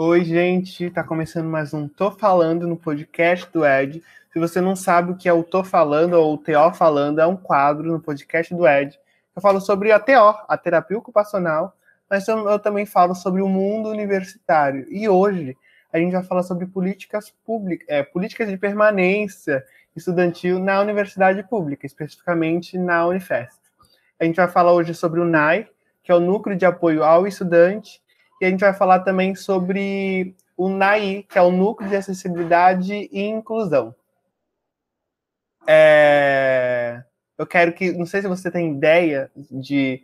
Oi, gente, tá começando mais um Tô Falando no podcast do Ed. Se você não sabe o que é o Tô Falando ou o TO Falando, é um quadro no podcast do Ed. Eu falo sobre a TO, a terapia ocupacional, mas eu também falo sobre o mundo universitário. E hoje a gente vai falar sobre políticas públicas, é, políticas de permanência estudantil na universidade pública, especificamente na Unifesp. A gente vai falar hoje sobre o NAI, que é o Núcleo de Apoio ao Estudante, e a gente vai falar também sobre o NAI, que é o Núcleo de Acessibilidade e Inclusão. É... Eu quero que, não sei se você tem ideia de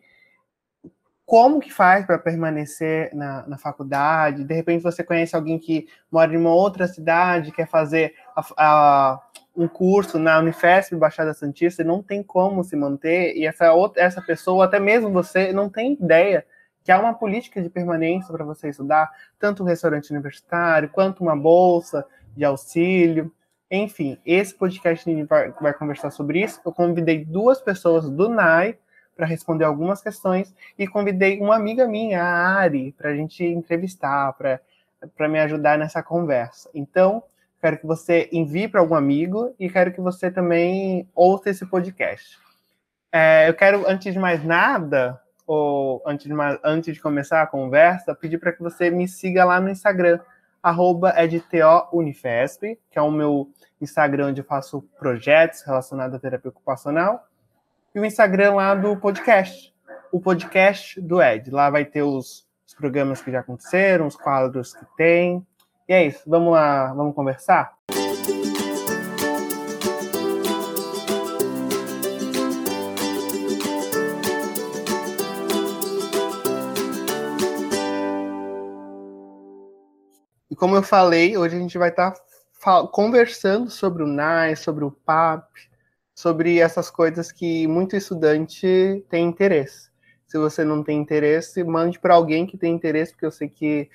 como que faz para permanecer na, na faculdade? De repente você conhece alguém que mora em uma outra cidade, quer fazer a, a, um curso na Unifesp Baixada Santista e não tem como se manter, e essa, outra, essa pessoa, até mesmo você, não tem ideia que há uma política de permanência para você estudar, tanto o restaurante universitário, quanto uma bolsa de auxílio. Enfim, esse podcast vai, vai conversar sobre isso. Eu convidei duas pessoas do NAI para responder algumas questões e convidei uma amiga minha, a Ari, para a gente entrevistar, para me ajudar nessa conversa. Então, quero que você envie para algum amigo e quero que você também ouça esse podcast. É, eu quero, antes de mais nada, ou antes de, antes de começar a conversa, pedir para que você me siga lá no Instagram, arroba edtounifesp, que é o meu Instagram onde eu faço projetos relacionados à terapia ocupacional e o Instagram lá do podcast, o podcast do Ed. Lá vai ter os, os programas que já aconteceram, os quadros que tem. E é isso, vamos lá, vamos conversar? E como eu falei, hoje a gente vai estar tá conversando sobre o NAI, sobre o PAP, sobre essas coisas que muito estudante tem interesse. Se você não tem interesse, mande para alguém que tem interesse, porque eu sei que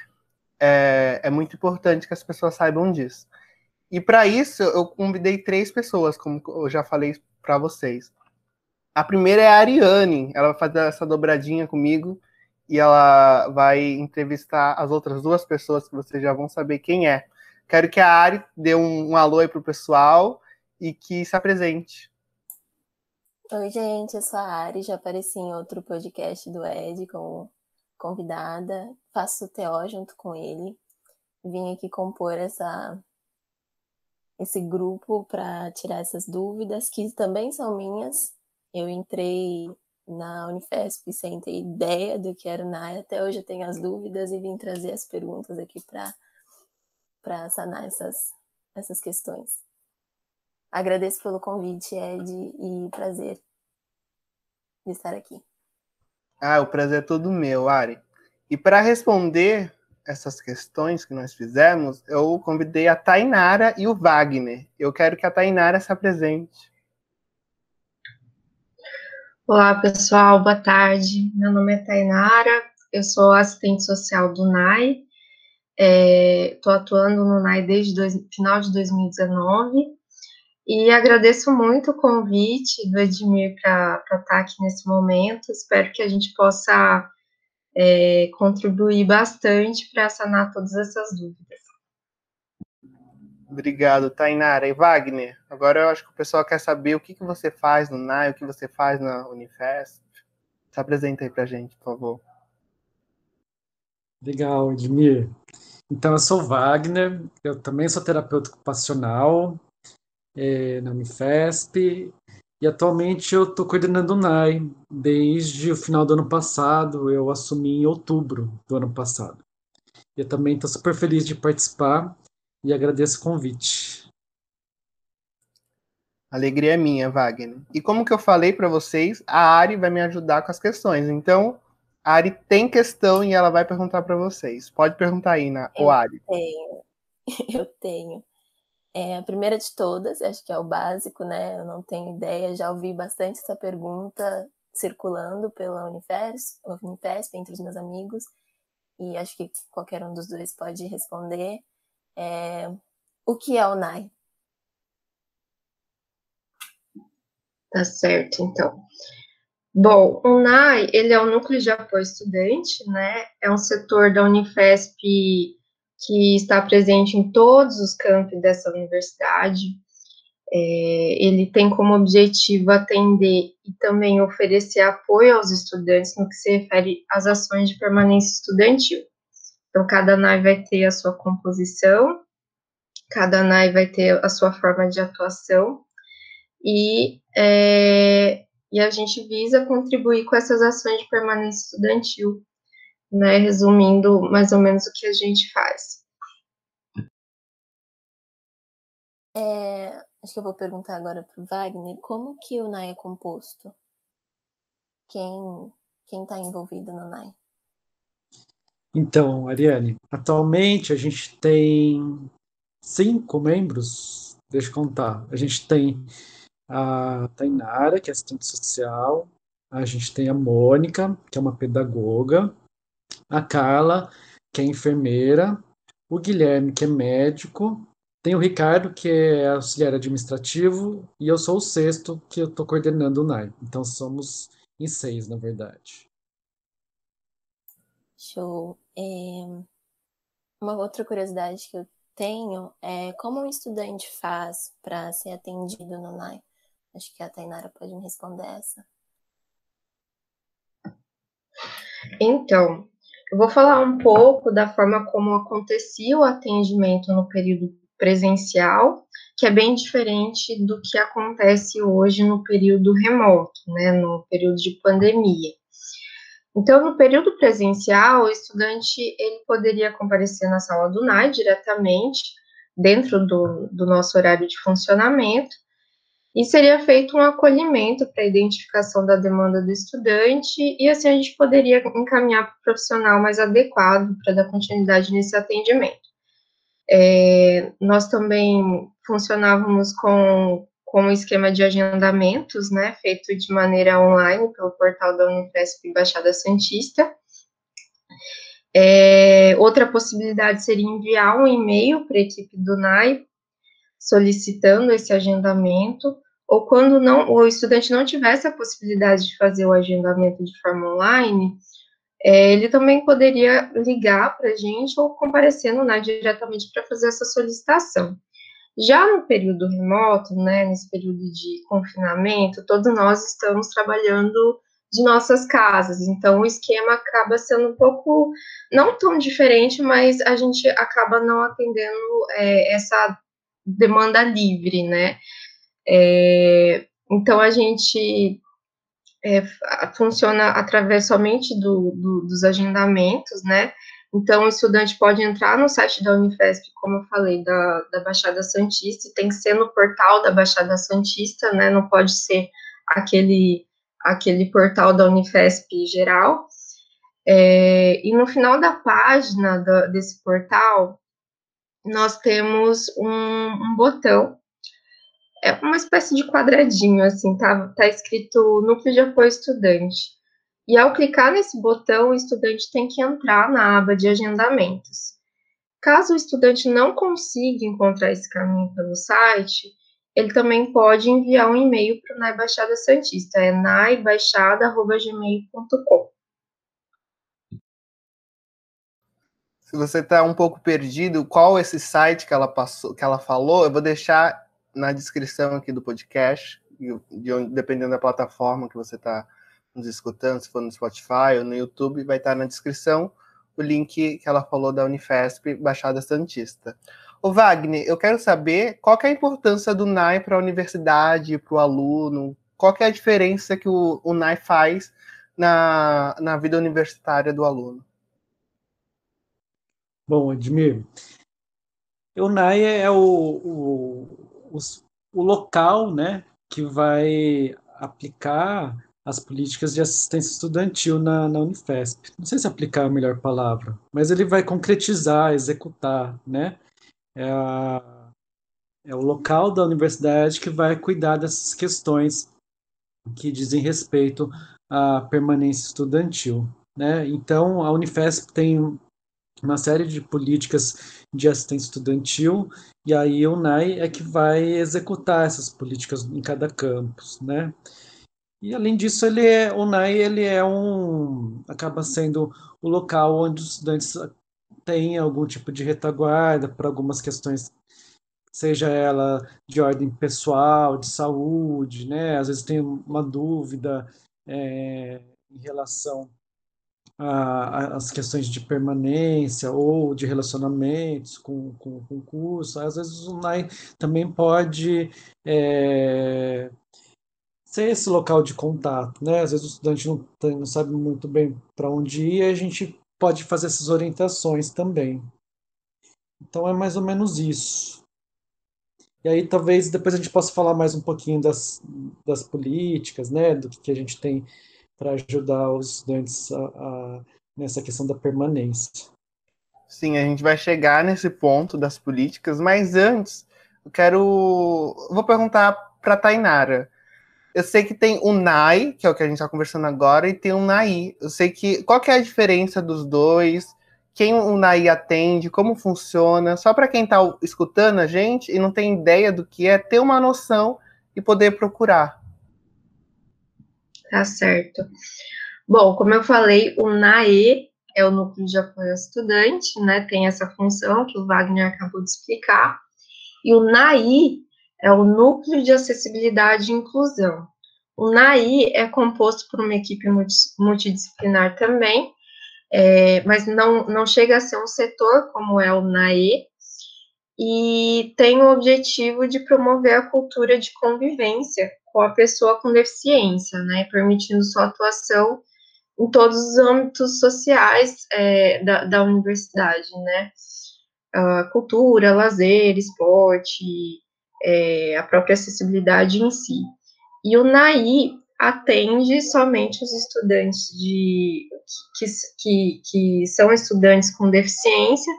é, é muito importante que as pessoas saibam disso. E para isso, eu convidei três pessoas, como eu já falei para vocês. A primeira é a Ariane, ela vai fazer essa dobradinha comigo e ela vai entrevistar as outras duas pessoas que vocês já vão saber quem é. Quero que a Ari dê um, um alô aí pro pessoal e que se apresente. Oi, gente, eu sou a Ari, já apareci em outro podcast do Ed como convidada, faço TO junto com ele. Vim aqui compor essa esse grupo para tirar essas dúvidas que também são minhas. Eu entrei na Unifesp sem ter ideia do que era o NAI, até hoje eu tenho as dúvidas e vim trazer as perguntas aqui para sanar essas, essas questões. Agradeço pelo convite, Ed, e prazer de estar aqui. Ah, o prazer é todo meu, Ari. E para responder essas questões que nós fizemos, eu convidei a Tainara e o Wagner. Eu quero que a Tainara se apresente. Olá, pessoal, boa tarde. Meu nome é Tainara, eu sou assistente social do NAI. Estou é, atuando no NAI desde dois, final de 2019 e agradeço muito o convite do Edmir para estar tá aqui nesse momento. Espero que a gente possa é, contribuir bastante para sanar todas essas dúvidas. Obrigado, Tainara. E Wagner, agora eu acho que o pessoal quer saber o que, que você faz no NAI, o que você faz na Unifesp. Se apresenta aí para a gente, por favor. Legal, Edmir. Então, eu sou Wagner, eu também sou terapeuta ocupacional, é, na Unifesp, e atualmente eu estou coordenando o NAI. Desde o final do ano passado, eu assumi em outubro do ano passado. Eu também estou super feliz de participar e agradeço o convite. Alegria é minha, Wagner. E como que eu falei para vocês, a Ari vai me ajudar com as questões. Então, a Ari tem questão e ela vai perguntar para vocês. Pode perguntar aí, na, eu Ari. Tenho. Eu tenho. É, a primeira de todas, acho que é o básico, né? Eu não tenho ideia, já ouvi bastante essa pergunta circulando pela Unifesp, Unifesp entre os meus amigos, e acho que qualquer um dos dois pode responder. É, o que é o NAI? Tá certo, então. Bom, o NAI, ele é o Núcleo de Apoio Estudante, né? É um setor da Unifesp que está presente em todos os campos dessa universidade. É, ele tem como objetivo atender e também oferecer apoio aos estudantes no que se refere às ações de permanência estudantil. Então, cada NAI vai ter a sua composição, cada NAI vai ter a sua forma de atuação, e, é, e a gente visa contribuir com essas ações de permanência estudantil, né, resumindo mais ou menos o que a gente faz. É, acho que eu vou perguntar agora para o Wagner, como que o NAI é composto? Quem quem está envolvido no NAI? Então, Ariane, atualmente a gente tem cinco membros, deixa eu contar. A gente tem a Tainara, que é assistente social, a gente tem a Mônica, que é uma pedagoga, a Carla, que é enfermeira, o Guilherme, que é médico, tem o Ricardo, que é auxiliar administrativo, e eu sou o sexto, que eu estou coordenando o NAI. Então somos em seis, na verdade. Show. É... Uma outra curiosidade que eu tenho é como um estudante faz para ser atendido no NAI? Acho que a Tainara pode me responder essa. Então, eu vou falar um pouco da forma como acontecia o atendimento no período presencial, que é bem diferente do que acontece hoje no período remoto, né, no período de pandemia. Então, no período presencial, o estudante ele poderia comparecer na sala do NAI diretamente, dentro do, do nosso horário de funcionamento, e seria feito um acolhimento para a identificação da demanda do estudante, e assim a gente poderia encaminhar para o profissional mais adequado para dar continuidade nesse atendimento. É, nós também funcionávamos com, com um esquema de agendamentos, né, feito de maneira online pelo portal da Unifesp Baixada Santista. É, outra possibilidade seria enviar um e-mail para a equipe do NAI solicitando esse agendamento, ou quando não, o estudante não tivesse a possibilidade de fazer o agendamento de forma online, é, ele também poderia ligar para a gente ou comparecer no NAI diretamente para fazer essa solicitação. Já no período remoto, né, nesse período de confinamento, todos nós estamos trabalhando de nossas casas, então o esquema acaba sendo um pouco, não tão diferente, mas a gente acaba não atendendo é, essa demanda livre, né? É, então, a gente é, funciona através somente do, do, dos agendamentos, né? Então, o estudante pode entrar no site da Unifesp, como eu falei, da, da Baixada Santista, tem que ser no portal da Baixada Santista, né? Não pode ser aquele, aquele portal da Unifesp geral. É, e no final da página desse portal, nós temos um, um, botão, é uma espécie de quadradinho, assim, tá, tá escrito Núcleo de Apoio Estudante. E ao clicar nesse botão, o estudante tem que entrar na aba de agendamentos. Caso o estudante não consiga encontrar esse caminho pelo site, ele também pode enviar um e-mail para o NAI Baixada Santista, é naibaixada.gmail.com. Se você está um pouco perdido, qual esse site que ela passou, que ela falou, eu vou deixar na descrição aqui do podcast, de onde, dependendo da plataforma que você está nos escutando, se for no Spotify ou no YouTube, vai estar na descrição o link que ela falou da Unifesp Baixada Santista. O Wagner, eu quero saber qual que é a importância do NAI para a universidade, para o aluno, qual que é a diferença que o, o NAI faz na, na vida universitária do aluno. Bom, Edmir, o NAI é o, o, o, o local né, que vai aplicar as políticas de assistência estudantil na, na Unifesp. Não sei se aplicar é a melhor palavra, mas ele vai concretizar, executar, né? É, a, é o local da universidade que vai cuidar dessas questões que dizem respeito à permanência estudantil, né? Então, a Unifesp tem uma série de políticas de assistência estudantil, e aí o NAI é que vai executar essas políticas em cada campus, né? E além disso, ele é, o NAI ele é um acaba sendo o local onde os estudantes tem algum tipo de retaguarda para algumas questões, seja ela de ordem pessoal, de saúde, né? Às vezes tem uma dúvida é, em relação às questões de permanência ou de relacionamentos com, com, com curso. Às vezes o NAI também pode é, ser esse local de contato, né? Às vezes o estudante não, não sabe muito bem para onde ir, e a gente pode fazer essas orientações também. Então é mais ou menos isso. E aí talvez depois a gente possa falar mais um pouquinho das, das políticas, né, do que a gente tem para ajudar os estudantes a, a, nessa questão da permanência. Sim, a gente vai chegar nesse ponto das políticas, mas antes eu quero. Vou perguntar para a Tainara. Eu sei que tem o NAI, que é o que a gente está conversando agora, e tem o NAI. Eu sei que. Qual que é a diferença dos dois? Quem o NAI atende? Como funciona? Só para quem está escutando a gente e não tem ideia do que é, ter uma noção e poder procurar. Tá certo. Bom, como eu falei, o NAE é o Núcleo de Apoio ao Estudante, né? Tem essa função que o Wagner acabou de explicar. E o NAI é o Núcleo de Acessibilidade e Inclusão. O NAI é composto por uma equipe multidisciplinar também, é, mas não, não chega a ser um setor como é o NAE, e tem o objetivo de promover a cultura de convivência com a pessoa com deficiência, né, permitindo sua atuação em todos os âmbitos sociais é, da, da universidade, né, uh, cultura, lazer, esporte, é, a própria acessibilidade em si. E o NAI atende somente os estudantes de, que, que, que são estudantes com deficiência,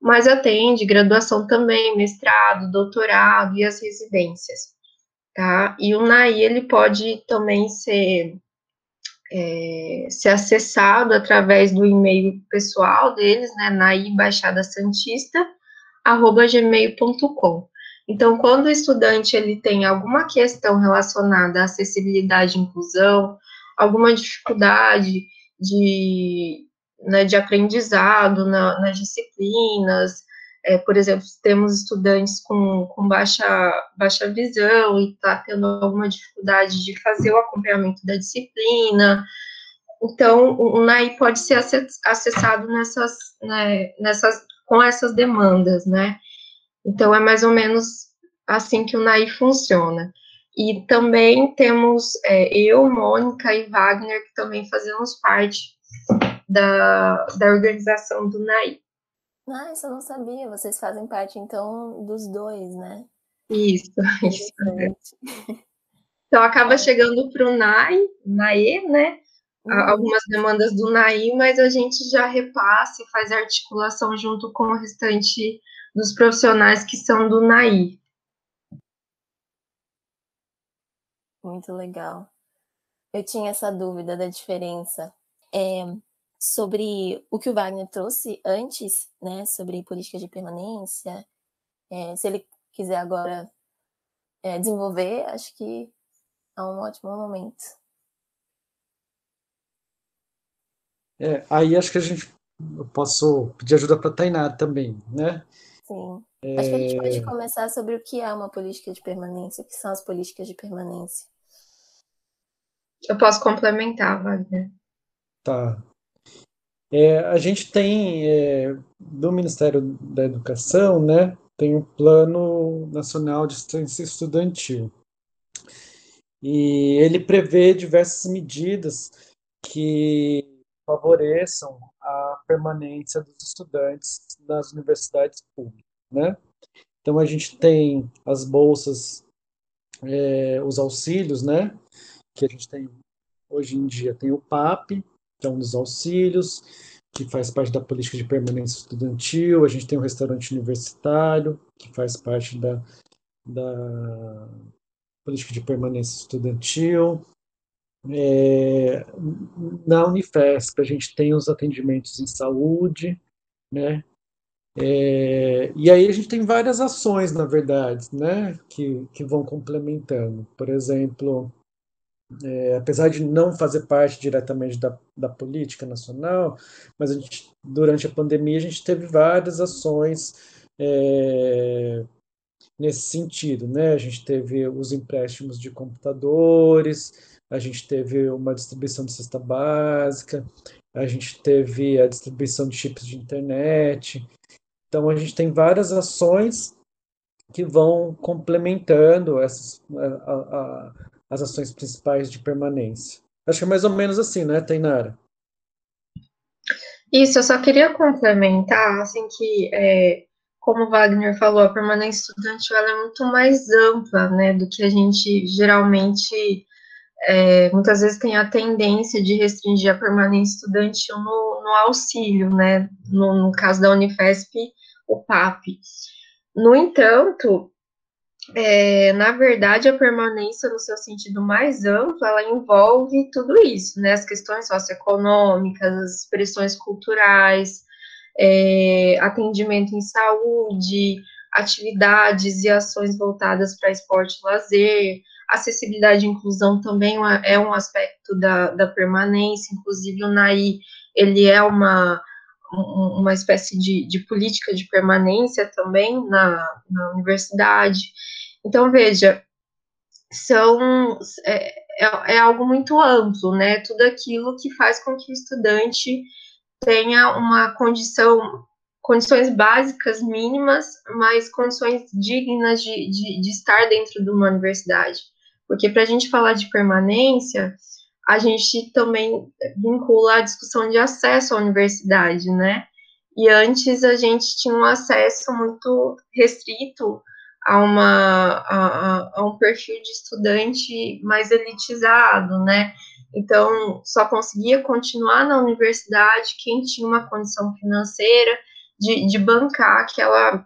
mas atende graduação também, mestrado, doutorado e as residências tá? E o NAI, ele pode também ser, é, ser acessado através do e-mail pessoal deles, né, naibaixadasantista, arroba gmail.com. Então, quando o estudante ele tem alguma questão relacionada à acessibilidade e inclusão, alguma dificuldade de, né, de aprendizado na, nas disciplinas, é, por exemplo, temos estudantes com, com baixa, baixa visão e está tendo alguma dificuldade de fazer o acompanhamento da disciplina. Então, o NAI pode ser acessado nessas, né, nessas, com essas demandas, né? Então, é mais ou menos assim que o NAI funciona. E também temos é, eu, Mônica e Wagner, que também fazemos parte da, da organização do NAI. Ah, isso eu não sabia. Vocês fazem parte, então, dos dois, né? Isso, isso. Então, acaba chegando para o NAI, NAE, né? Uhum. Algumas demandas do NAI, mas a gente já repassa e faz articulação junto com o restante dos profissionais que são do NAI. Muito legal. Eu tinha essa dúvida da diferença. É, sobre o que o Wagner trouxe antes, né, sobre política de permanência. É, se ele quiser agora é, desenvolver, acho que é um ótimo momento. É, aí acho que a gente eu posso pedir ajuda para Tainá também, né? Sim. É... Acho que a gente pode começar sobre o que é uma política de permanência, o que são as políticas de permanência. Eu posso complementar, Wagner. Tá. É, a gente tem, é, do Ministério da Educação, né, tem o Plano Nacional de Assistência Estudantil. E ele prevê diversas medidas que favoreçam a permanência dos estudantes nas universidades públicas, né? Então a gente tem as bolsas, é, os auxílios, né? Que a gente tem hoje em dia tem o PAP, então dos auxílios, que faz parte da política de permanência estudantil, a gente tem o restaurante universitário, que faz parte da, da política de permanência estudantil. É, na Unifesp, a gente tem os atendimentos em saúde, né? É, e aí a gente tem várias ações, na verdade, né, que, que vão complementando. Por exemplo, é, apesar de não fazer parte diretamente da, da política nacional, mas a gente, durante a pandemia a gente teve várias ações é, nesse sentido, né? A gente teve os empréstimos de computadores, a gente teve uma distribuição de cesta básica, a gente teve a distribuição de chips de internet. Então a gente tem várias ações que vão complementando essas, a, a, as ações principais de permanência. Acho que é mais ou menos assim, né, Tainara? Isso, eu só queria complementar, assim, que, é, como o Wagner falou, a permanência estudantil é muito mais ampla, né, do que a gente geralmente, é, muitas vezes tem a tendência de restringir a permanência estudantil no, no auxílio, né, no, no caso da Unifesp, o PAP. No entanto, é, na verdade, a permanência, no seu sentido mais amplo, ela envolve tudo isso, né? As questões socioeconômicas, as expressões culturais, é, atendimento em saúde, atividades e ações voltadas para esporte e lazer, acessibilidade e inclusão também é um aspecto da, da permanência, inclusive o NAI, ele é uma, uma espécie de, de política de permanência também na, na universidade, então, veja, são, é, é, é, algo muito amplo, né? Tudo aquilo que faz com que o estudante tenha uma condição, condições básicas mínimas, mas condições dignas de, de, de estar dentro de uma universidade. Porque para a gente falar de permanência, a gente também vincula a discussão de acesso à universidade, né? E antes a gente tinha um acesso muito restrito a, uma, a, a um perfil de estudante mais elitizado, né? Então, só conseguia continuar na universidade quem tinha uma condição financeira de, de bancar aquela,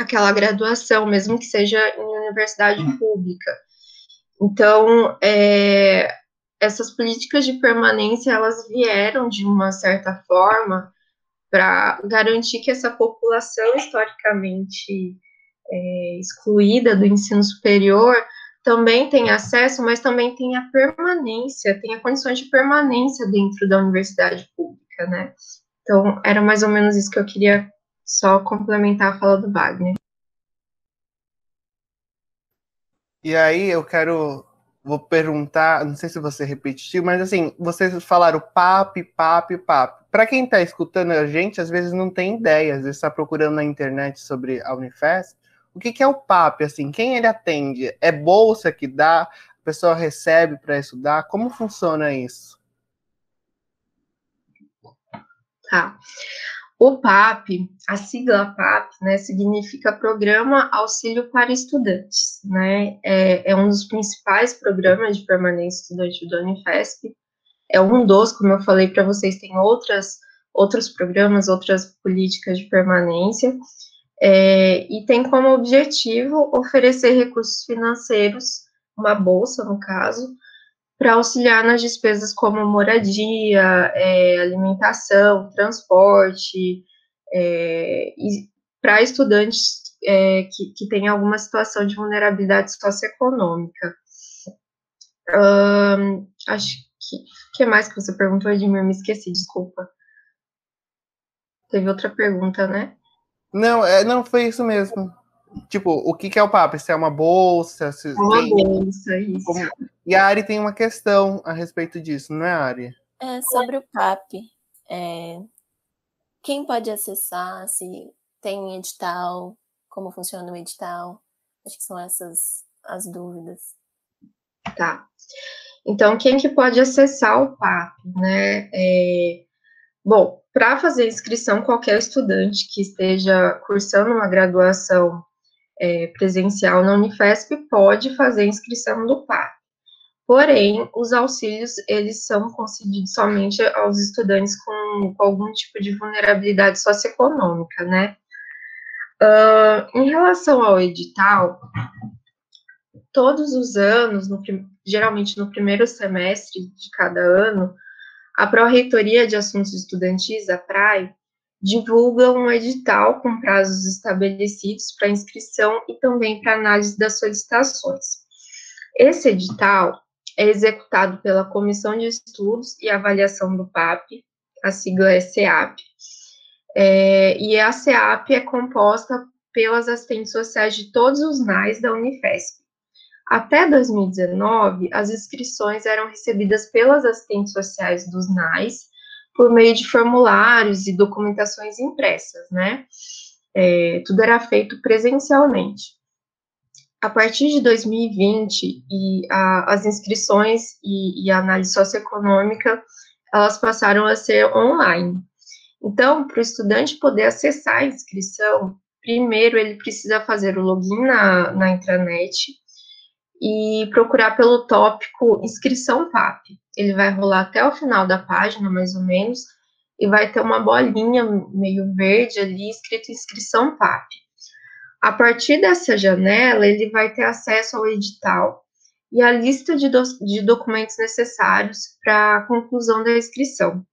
aquela graduação, mesmo que seja em universidade pública. Então, é, essas políticas de permanência, elas vieram de uma certa forma para garantir que essa população historicamente é, excluída do ensino superior também tem acesso, mas também tem a permanência, tem a condições de permanência dentro da universidade pública, né? Então, era mais ou menos isso que eu queria só complementar a fala do Wagner. E aí eu quero, vou perguntar, não sei se você repetiu, mas assim, vocês falaram PAP, PAP, PAP. Para quem está escutando a gente, às vezes não tem ideia, às vezes está procurando na internet sobre a Unifesp, o que, que é o PAP? Assim, quem ele atende? É bolsa que dá? A pessoa recebe para estudar? Como funciona isso? Tá. O PAP, a sigla PAP, né, significa Programa Auxílio para Estudantes, né, é, é um dos principais programas de permanência estudantil da Unifesp, é um dos, como eu falei para vocês, tem outras, outros programas, outras políticas de permanência, é, e tem como objetivo oferecer recursos financeiros, uma bolsa, no caso, para auxiliar nas despesas como moradia, é, alimentação, transporte, é, para estudantes é, que, que têm alguma situação de vulnerabilidade socioeconômica. Um, acho que. O que mais que você perguntou, Edmir? Me esqueci, desculpa. Teve outra pergunta, né? Não, é, não foi isso mesmo. Tipo, o que, que é o papo? Se é uma bolsa? Se é uma tem... bolsa, isso. Como... E a Ari tem uma questão a respeito disso, não é, Ari? É sobre o PAP. É... Quem pode acessar? Se tem edital? Como funciona o edital? Acho que são essas as dúvidas. Tá. Então, quem que pode acessar o PAP, né? É... Bom, para fazer inscrição, qualquer estudante que esteja cursando uma graduação é, presencial na Unifesp pode fazer inscrição do PAP. Porém, os auxílios, eles são concedidos somente aos estudantes com, com algum tipo de vulnerabilidade socioeconômica, né? Uh, em relação ao edital, todos os anos, no, geralmente no primeiro semestre de cada ano, a Pró-Reitoria de Assuntos Estudantis, a PRAE, divulga um edital com prazos estabelecidos para inscrição e também para análise das solicitações. Esse edital, é executado pela Comissão de Estudos e Avaliação do PAP, a sigla é CEAP, é, e a CEAP é composta pelas assistentes sociais de todos os NAIs da Unifesp. Até 2019, as inscrições eram recebidas pelas assistentes sociais dos NAIs por meio de formulários e documentações impressas, né? É, tudo era feito presencialmente. A partir de 2020, e a, as inscrições e, e a análise socioeconômica, elas passaram a ser online. Então, para o estudante poder acessar a inscrição, primeiro ele precisa fazer o login na, na intranet e procurar pelo tópico inscrição PAP. Ele vai rolar até o final da página, mais ou menos, e vai ter uma bolinha meio verde ali escrito inscrição PAP. A partir dessa janela, ele vai ter acesso ao edital e a lista de, do, de documentos necessários para a conclusão da inscrição.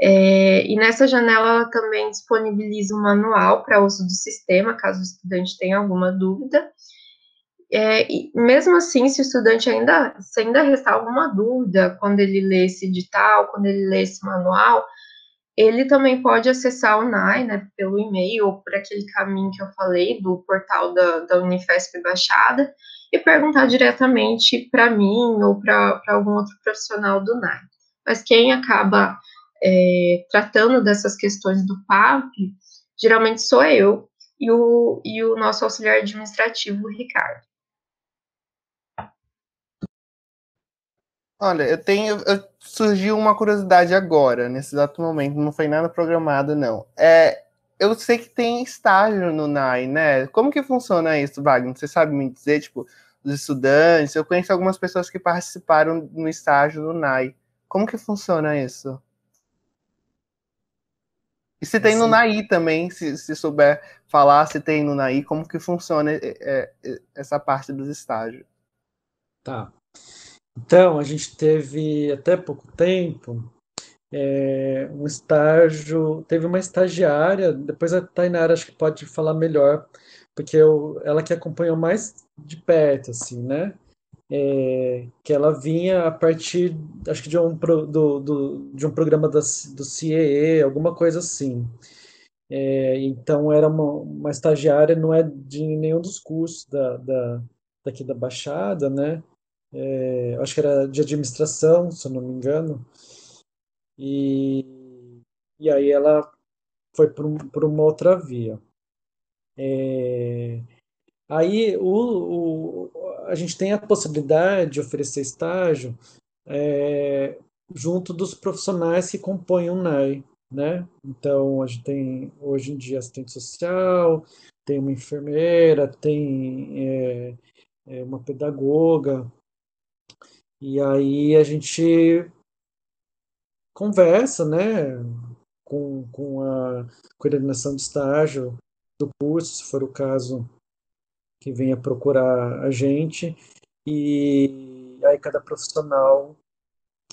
É, e nessa janela ela também disponibiliza um manual para uso do sistema, caso o estudante tenha alguma dúvida, é, mesmo assim, se o estudante ainda, se ainda restar alguma dúvida quando ele lê esse edital, quando ele lê esse manual, ele também pode acessar o NAI, né, pelo e-mail ou por aquele caminho que eu falei do portal da, da Unifesp Baixada e perguntar diretamente para mim ou para algum outro profissional do NAI. Mas quem acaba é, tratando dessas questões do PAP, geralmente sou eu e o, e o nosso auxiliar administrativo, o Ricardo. Olha, eu tenho. Eu, surgiu uma curiosidade agora, nesse exato momento, não foi nada programado, não. É, eu sei que tem estágio no NAI, né? Como que funciona isso, Wagner? Você sabe me dizer, tipo, os estudantes? Eu conheço algumas pessoas que participaram no estágio do NAI. Como que funciona isso? E se tem no NAI também, se, se souber falar se tem no NAI, como que funciona é, é, essa parte dos estágios? Tá. Então, a gente teve até pouco tempo é, um estágio, teve uma estagiária, depois a Tainara acho que pode falar melhor, porque eu, ela que acompanhou mais de perto, assim, né? É, que ela vinha a partir, acho que de um, do, do, de um programa da, do CIEE, alguma coisa assim. É, então, era uma, uma estagiária, não é de nenhum dos cursos da, da, daqui da Baixada, né? É, acho que era de administração, se eu não me engano, e, e aí ela foi por uma outra via. É, aí o, o, a gente tem a possibilidade de oferecer estágio é, junto dos profissionais que compõem o NAI, né? Então a gente tem hoje em dia assistente social, tem uma enfermeira, tem é, é uma pedagoga, e aí a gente conversa, né, com, com a coordenação de estágio do curso, se for o caso, que venha procurar a gente, e aí cada profissional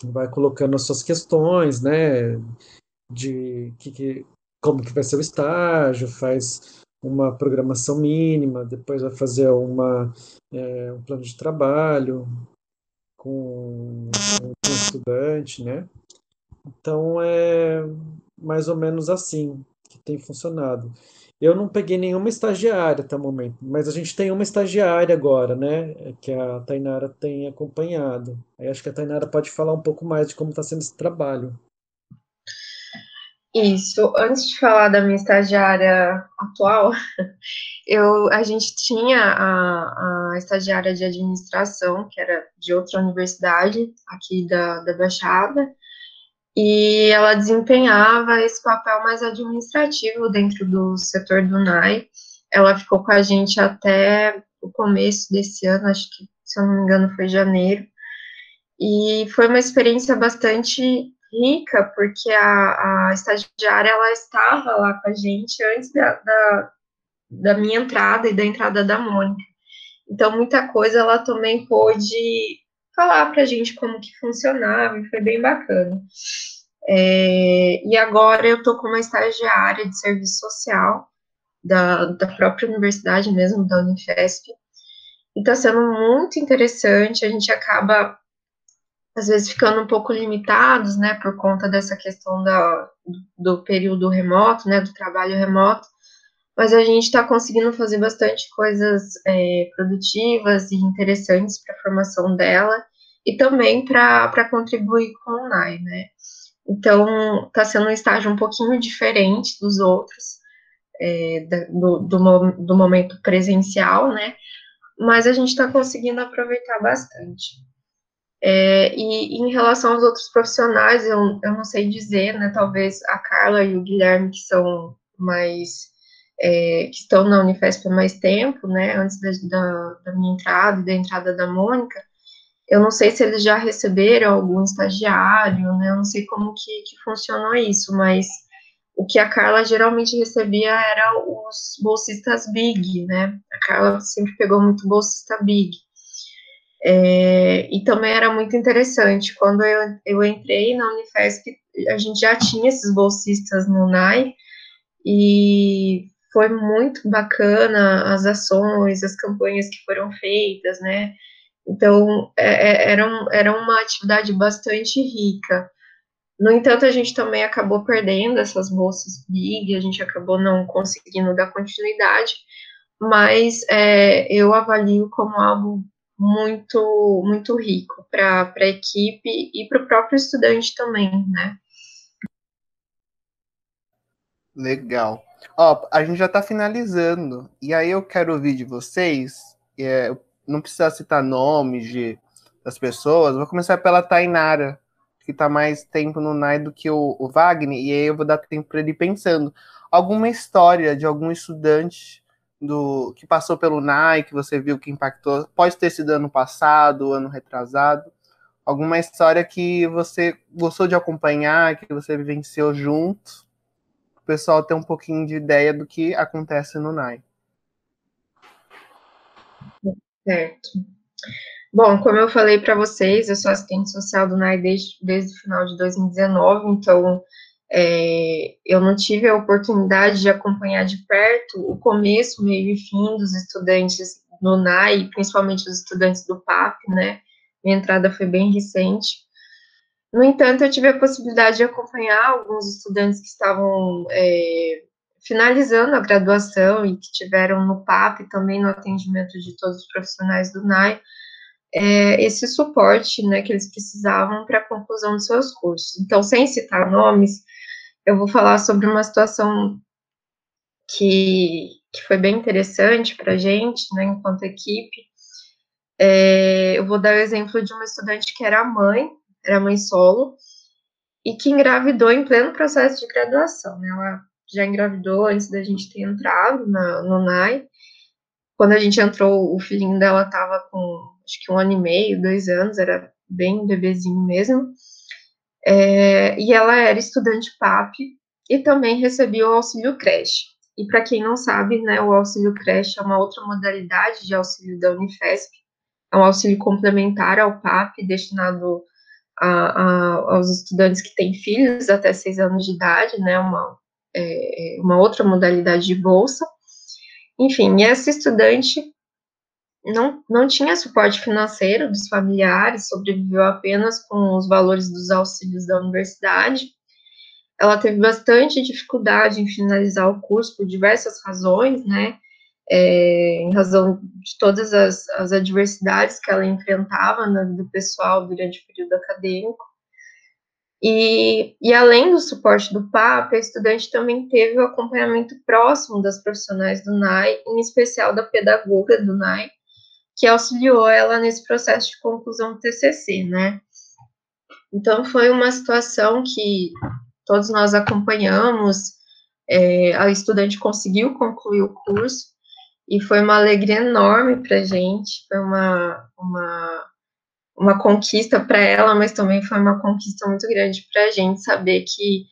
vai colocando as suas questões, né, de que, que, como que vai ser o estágio, faz uma programação mínima, depois vai fazer uma, é, um plano de trabalho, com, o estudante, né? Então é mais ou menos assim que tem funcionado. Eu não peguei nenhuma estagiária até o momento, mas a gente tem uma estagiária agora, né? Que a Tainara tem acompanhado. Aí acho que a Tainara pode falar um pouco mais de como está sendo esse trabalho. Isso. Antes de falar da minha estagiária atual, eu, a gente tinha a, a estagiária de administração, que era de outra universidade, aqui da, da Baixada, e ela desempenhava esse papel mais administrativo dentro do setor do NAI. Ela ficou com a gente até o começo desse ano, acho que, se eu não me engano, foi janeiro. E foi uma experiência bastante rica, porque a, a estagiária, ela estava lá com a gente antes da, da, da minha entrada e da entrada da Mônica. Então, muita coisa ela também pôde falar para a gente como que funcionava, e foi bem bacana. É, e agora eu estou com uma estagiária de serviço social da, da própria universidade mesmo, da Unifesp, e está sendo muito interessante, a gente acaba às vezes ficando um pouco limitados, né, por conta dessa questão da, do período remoto, né, do trabalho remoto, mas a gente está conseguindo fazer bastante coisas é, produtivas e interessantes para a formação dela e também para contribuir com o NAI, né. Então, está sendo um estágio um pouquinho diferente dos outros, é, do, do, do momento presencial, né, mas a gente está conseguindo aproveitar bastante. É, e, em relação aos outros profissionais, eu, eu não sei dizer, né? Talvez a Carla e o Guilherme, que são mais. É, que estão na Unifesp há mais tempo, né? Antes da, da, da minha entrada e da entrada da Mônica, eu não sei se eles já receberam algum estagiário, né? Eu não sei como que, que funcionou isso, mas o que a Carla geralmente recebia era os bolsistas big, né? A Carla sempre pegou muito bolsista big. É, e também era muito interessante, quando eu, eu entrei na Unifesp, a gente já tinha esses bolsistas no NAI, e foi muito bacana as ações, as campanhas que foram feitas, né? Então, é, é era, um, era uma atividade bastante rica. No entanto, a gente também acabou perdendo essas bolsas Big, a gente acabou não conseguindo dar continuidade, mas é, eu avalio como algo muito muito rico para a equipe e para o próprio estudante também, né? Legal. Ó, a gente já está finalizando e aí eu quero ouvir de vocês. É, não precisa citar nomes de, das pessoas. Vou começar pela Tainara, que está mais tempo no NAI do que o, o Wagner, e aí eu vou dar tempo para ele pensando. Alguma história de algum estudante do que passou pelo NAI, que você viu que impactou, pode ter sido ano passado, ano retrasado, alguma história que você gostou de acompanhar, que você vivenciou junto, o pessoal ter um pouquinho de ideia do que acontece no NAI. Certo. Bom, como eu falei para vocês, eu sou assistente social do NAI desde, desde o final de 2019, então é, eu não tive a oportunidade de acompanhar de perto o começo, meio e fim dos estudantes no NAI, principalmente os estudantes do PAP, né? Minha entrada foi bem recente. No entanto, eu tive a possibilidade de acompanhar alguns estudantes que estavam é, finalizando a graduação e que tiveram no PAP também no atendimento de todos os profissionais do NAI, é, esse suporte né, que eles precisavam para a conclusão dos seus cursos. Então, sem citar nomes, eu vou falar sobre uma situação que, que foi bem interessante para a gente, né, enquanto equipe. É, eu vou dar o exemplo de uma estudante que era mãe, era mãe solo, e que engravidou em pleno processo de graduação. Né, ela já engravidou antes da gente ter entrado na, no NAI. Quando a gente entrou, o filhinho dela estava com acho que um ano e meio, dois anos, era bem bebezinho mesmo. É, e ela era estudante PAP e também recebia o auxílio creche. E para quem não sabe, né, o auxílio creche é uma outra modalidade de auxílio da Unifesp, é um auxílio complementar ao PAP, destinado a, a, aos estudantes que têm filhos até seis anos de idade, né, uma, é, uma outra modalidade de bolsa. Enfim, essa estudante não, não tinha suporte financeiro dos familiares, sobreviveu apenas com os valores dos auxílios da universidade. Ela teve bastante dificuldade em finalizar o curso por diversas razões, né? É, em razão de todas as, as adversidades que ela enfrentava na vida pessoal durante o período acadêmico. E, e, além do suporte do PAP, a estudante também teve o acompanhamento próximo das profissionais do NAI, em especial da pedagoga do NAI, que auxiliou ela nesse processo de conclusão do TCC, né? Então, foi uma situação que todos nós acompanhamos, é, a estudante conseguiu concluir o curso, e foi uma alegria enorme para gente, foi uma, uma, uma conquista para ela, mas também foi uma conquista muito grande para a gente saber que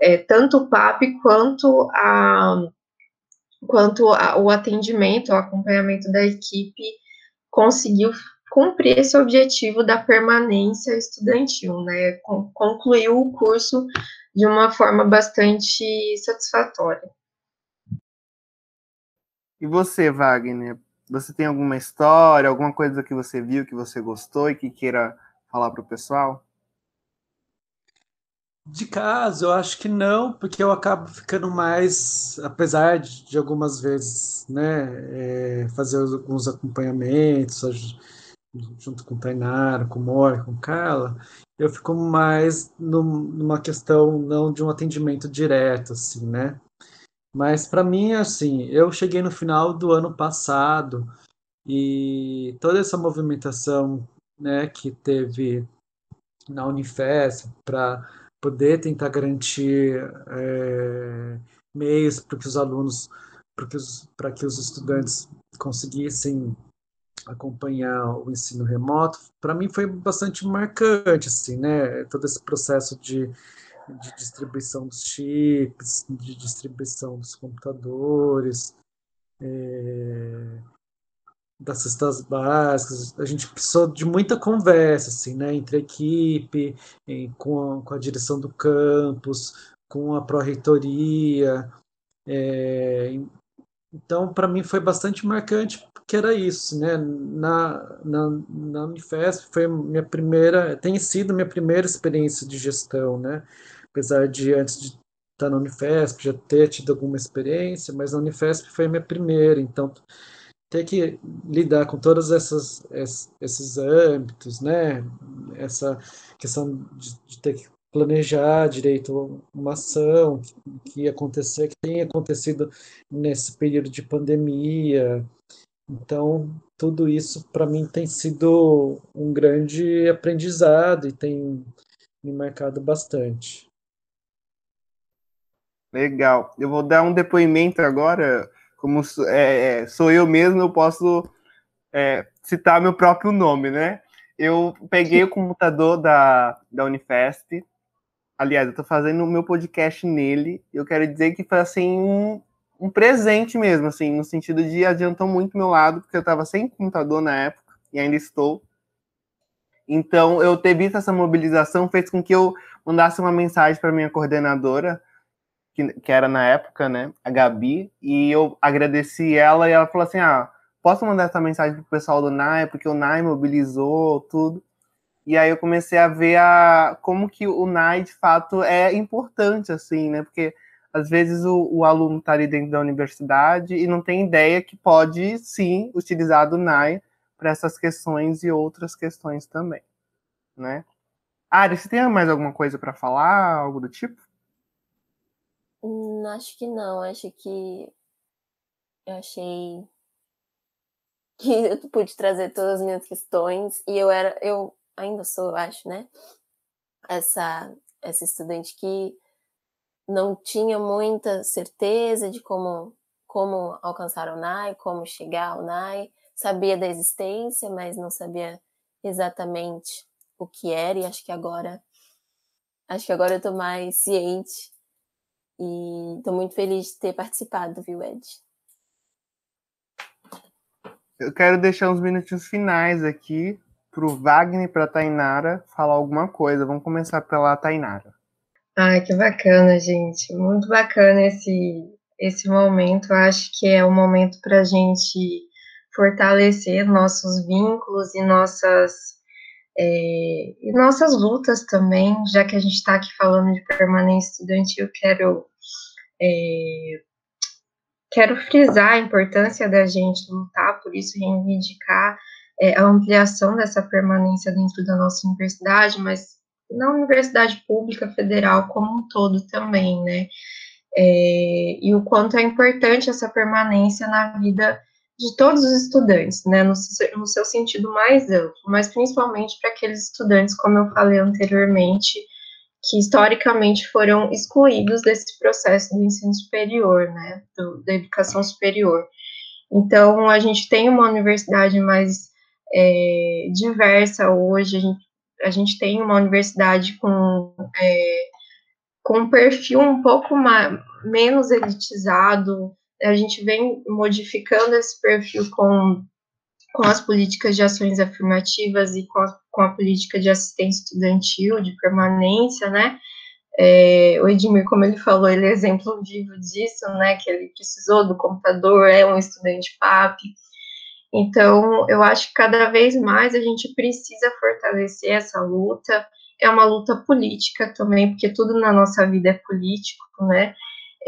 é, tanto o PAP quanto a quanto a, o atendimento, o acompanhamento da equipe conseguiu cumprir esse objetivo da permanência estudantil, né? Concluiu o curso de uma forma bastante satisfatória. E você, Wagner? Você tem alguma história, alguma coisa que você viu que você gostou e que queira falar para o pessoal? De caso, eu acho que não, porque eu acabo ficando mais, apesar de, de algumas vezes, né, é, fazer alguns acompanhamentos junto com o Tainara, com o Mori, com Carla, eu fico mais numa questão não de um atendimento direto, assim, né? Mas para mim, assim, eu cheguei no final do ano passado e toda essa movimentação, né, que teve na Unifesp para poder tentar garantir é, meios para que os alunos, para que os, que os estudantes conseguissem acompanhar o ensino remoto, para mim foi bastante marcante, assim, né? Todo esse processo de, de distribuição dos chips, de distribuição dos computadores, é, das cestas básicas, a gente precisou de muita conversa, assim, né, entre a equipe, em, com, a, com a direção do campus, com a pró-reitoria, é, então, para mim foi bastante marcante, porque era isso, né? Na, na, na Unifesp foi minha primeira, tem sido minha primeira experiência de gestão, né? Apesar de antes de estar na Unifesp já ter tido alguma experiência, mas na Unifesp foi minha primeira, então ter que lidar com todos essas, esses âmbitos, né? Essa questão de, de ter que planejar direito uma ação que ia acontecer, que tem acontecido nesse período de pandemia. Então, tudo isso para mim tem sido um grande aprendizado e tem me marcado bastante. Legal. Eu vou dar um depoimento agora, como é, é, sou eu mesmo, eu posso é, citar meu próprio nome, né? Eu peguei o computador da, da Unifesp, Aliás, eu tô fazendo o meu podcast nele. Eu quero dizer que foi assim um, um presente mesmo, assim, no sentido de adiantou muito meu lado, porque eu estava sem computador na época e ainda estou. Então, eu ter visto essa mobilização fez com que eu mandasse uma mensagem para minha coordenadora, que, que era na época, né, a Gabi, e eu agradeci ela e ela falou assim: "Ah, posso mandar essa mensagem pro pessoal do NAI, porque o NAI mobilizou tudo". E aí eu comecei a ver a, como que o NAI, de fato, é importante, assim, né? Porque às vezes o, o aluno está ali dentro da universidade e não tem ideia que pode, sim, utilizar do NAI para essas questões e outras questões também, né? Ari, você tem mais alguma coisa para falar, algo do tipo? Hum, acho que não, acho que eu achei que eu pude trazer todas as minhas questões e eu era eu ainda sou, eu acho, né? Essa, essa estudante que não tinha muita certeza de como, como alcançar o NAI, como chegar ao NAI, sabia da existência, mas não sabia exatamente o que era, e acho que agora acho que agora eu tô mais ciente e tô muito feliz de ter participado, viu, Ed? Eu quero deixar uns minutinhos finais aqui para o Wagner e para a Tainara falar alguma coisa. Vamos começar pela Tainara. Ai, que bacana, gente. Muito bacana esse, esse momento. Eu acho que é um momento para a gente fortalecer nossos vínculos e nossas, é, e nossas lutas também, já que a gente está aqui falando de permanência estudantil, eu quero, é, quero frisar a importância da gente lutar por isso, reivindicar é, a ampliação dessa permanência dentro da nossa universidade, mas na universidade pública federal como um todo também, né? É, e o quanto é importante essa permanência na vida de todos os estudantes, né, no, no seu sentido mais amplo, mas principalmente para aqueles estudantes, como eu falei anteriormente, que historicamente foram excluídos desse processo do ensino superior, né, do, da educação superior. Então, a gente tem uma universidade mais é, diversa hoje. A gente, a gente tem uma universidade com, é, com um perfil um pouco mais, menos elitizado. A gente vem modificando esse perfil com, com as políticas de ações afirmativas e com a, com a política de assistência estudantil, de permanência, né? É, o Edmir, como ele falou, ele é exemplo vivo disso, né? Que ele precisou do computador, é um estudante PAP. Então, eu acho que cada vez mais a gente precisa fortalecer essa luta. É uma luta política também, porque tudo na nossa vida é político, né?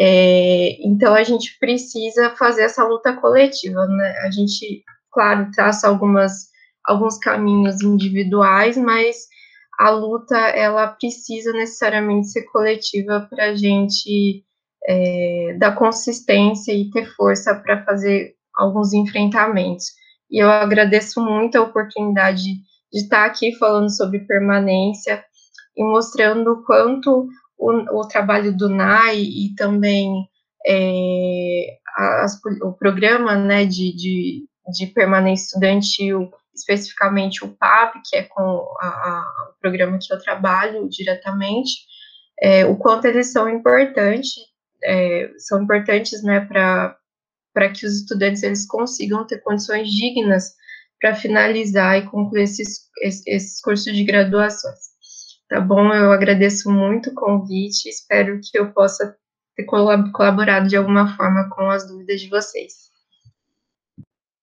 É, então, a gente precisa fazer essa luta coletiva, né? A gente, claro, traça algumas, alguns caminhos individuais, mas a luta, ela precisa necessariamente ser coletiva para a gente é, dar consistência e ter força para fazer alguns enfrentamentos. E eu agradeço muito a oportunidade de estar aqui falando sobre permanência e mostrando o quanto o, o trabalho do NAI e também é, as, o programa né, de, de, de, permanência estudantil, especificamente o PAP, que é com a, a, o programa que eu trabalho diretamente, é, o quanto eles são importantes, é, são importantes né, para que os estudantes eles consigam ter condições dignas para finalizar e concluir esses, esses cursos de graduações. Tá bom? Eu agradeço muito o convite, espero que eu possa ter colaborado de alguma forma com as dúvidas de vocês.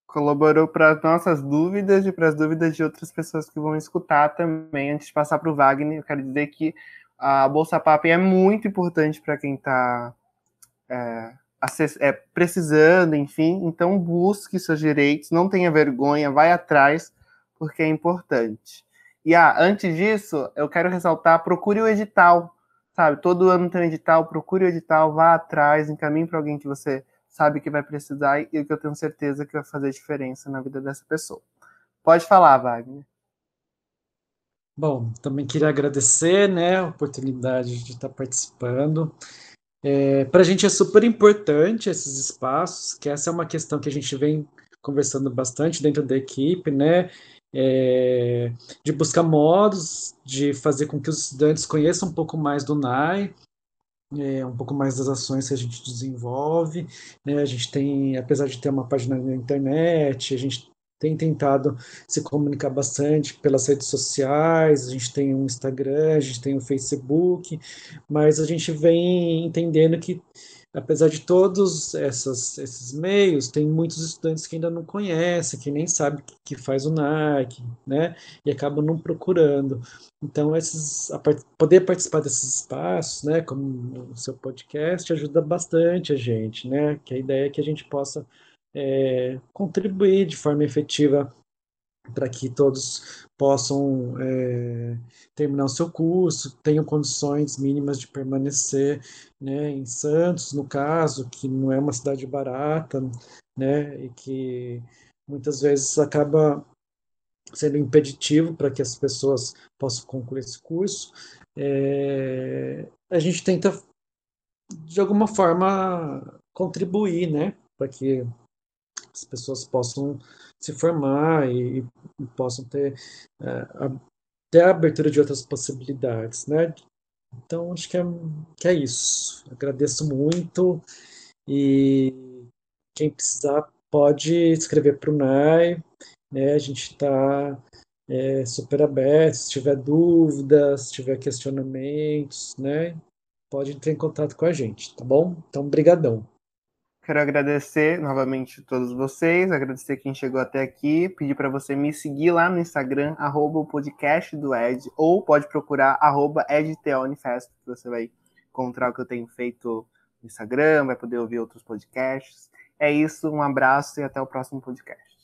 Colaborou para as nossas dúvidas e para as dúvidas de outras pessoas que vão escutar também. Antes de passar para o Wagner, eu quero dizer que a Bolsa PAP é muito importante para quem está é, é, precisando, enfim. Então, busque seus direitos, não tenha vergonha, vai atrás, porque é importante. E ah, antes disso, eu quero ressaltar: procure o edital, sabe? Todo ano tem um edital, procure o edital, vá atrás, encaminhe para alguém que você sabe que vai precisar e que eu tenho certeza que vai fazer diferença na vida dessa pessoa. Pode falar, Wagner. Bom, também queria agradecer né, a oportunidade de estar participando. É, para a gente é super importante esses espaços, que essa é uma questão que a gente vem conversando bastante dentro da equipe, né? É, de buscar modos de fazer com que os estudantes conheçam um pouco mais do NAI, é, um pouco mais das ações que a gente desenvolve. Né? A gente tem, apesar de ter uma página na internet, a gente tem tentado se comunicar bastante pelas redes sociais, a gente tem um Instagram, a gente tem um Facebook, mas a gente vem entendendo que, apesar de todos essas, esses meios, tem muitos estudantes que ainda não conhecem, que nem sabem que faz o NAC, né, e acabam não procurando. Então, esses, poder participar desses espaços, né, como o seu podcast, ajuda bastante a gente, né, que a ideia é que a gente possa é, contribuir de forma efetiva para que todos possam é, terminar o seu curso, tenham condições mínimas de permanecer né, em Santos, no caso, que não é uma cidade barata, né, e que muitas vezes acaba sendo impeditivo para que as pessoas possam concluir esse curso. É, a gente tenta, de alguma forma, contribuir né, para que as pessoas possam se formar e, e possam ter é, a, a abertura de outras possibilidades, né? Então acho que é, que é isso. Agradeço muito e quem precisar pode escrever para o NAI, né? A gente está é, super aberto. Se tiver dúvidas, se tiver questionamentos, né? Pode entrar em contato com a gente, tá bom? Então, brigadão. Quero agradecer novamente a todos vocês, agradecer quem chegou até aqui, pedir para você me seguir lá no Instagram, arroba o podcast do Ed, ou pode procurar arroba EdTeonifest, que você vai encontrar o que eu tenho feito no Instagram, vai poder ouvir outros podcasts. É isso, um abraço e até o próximo podcast.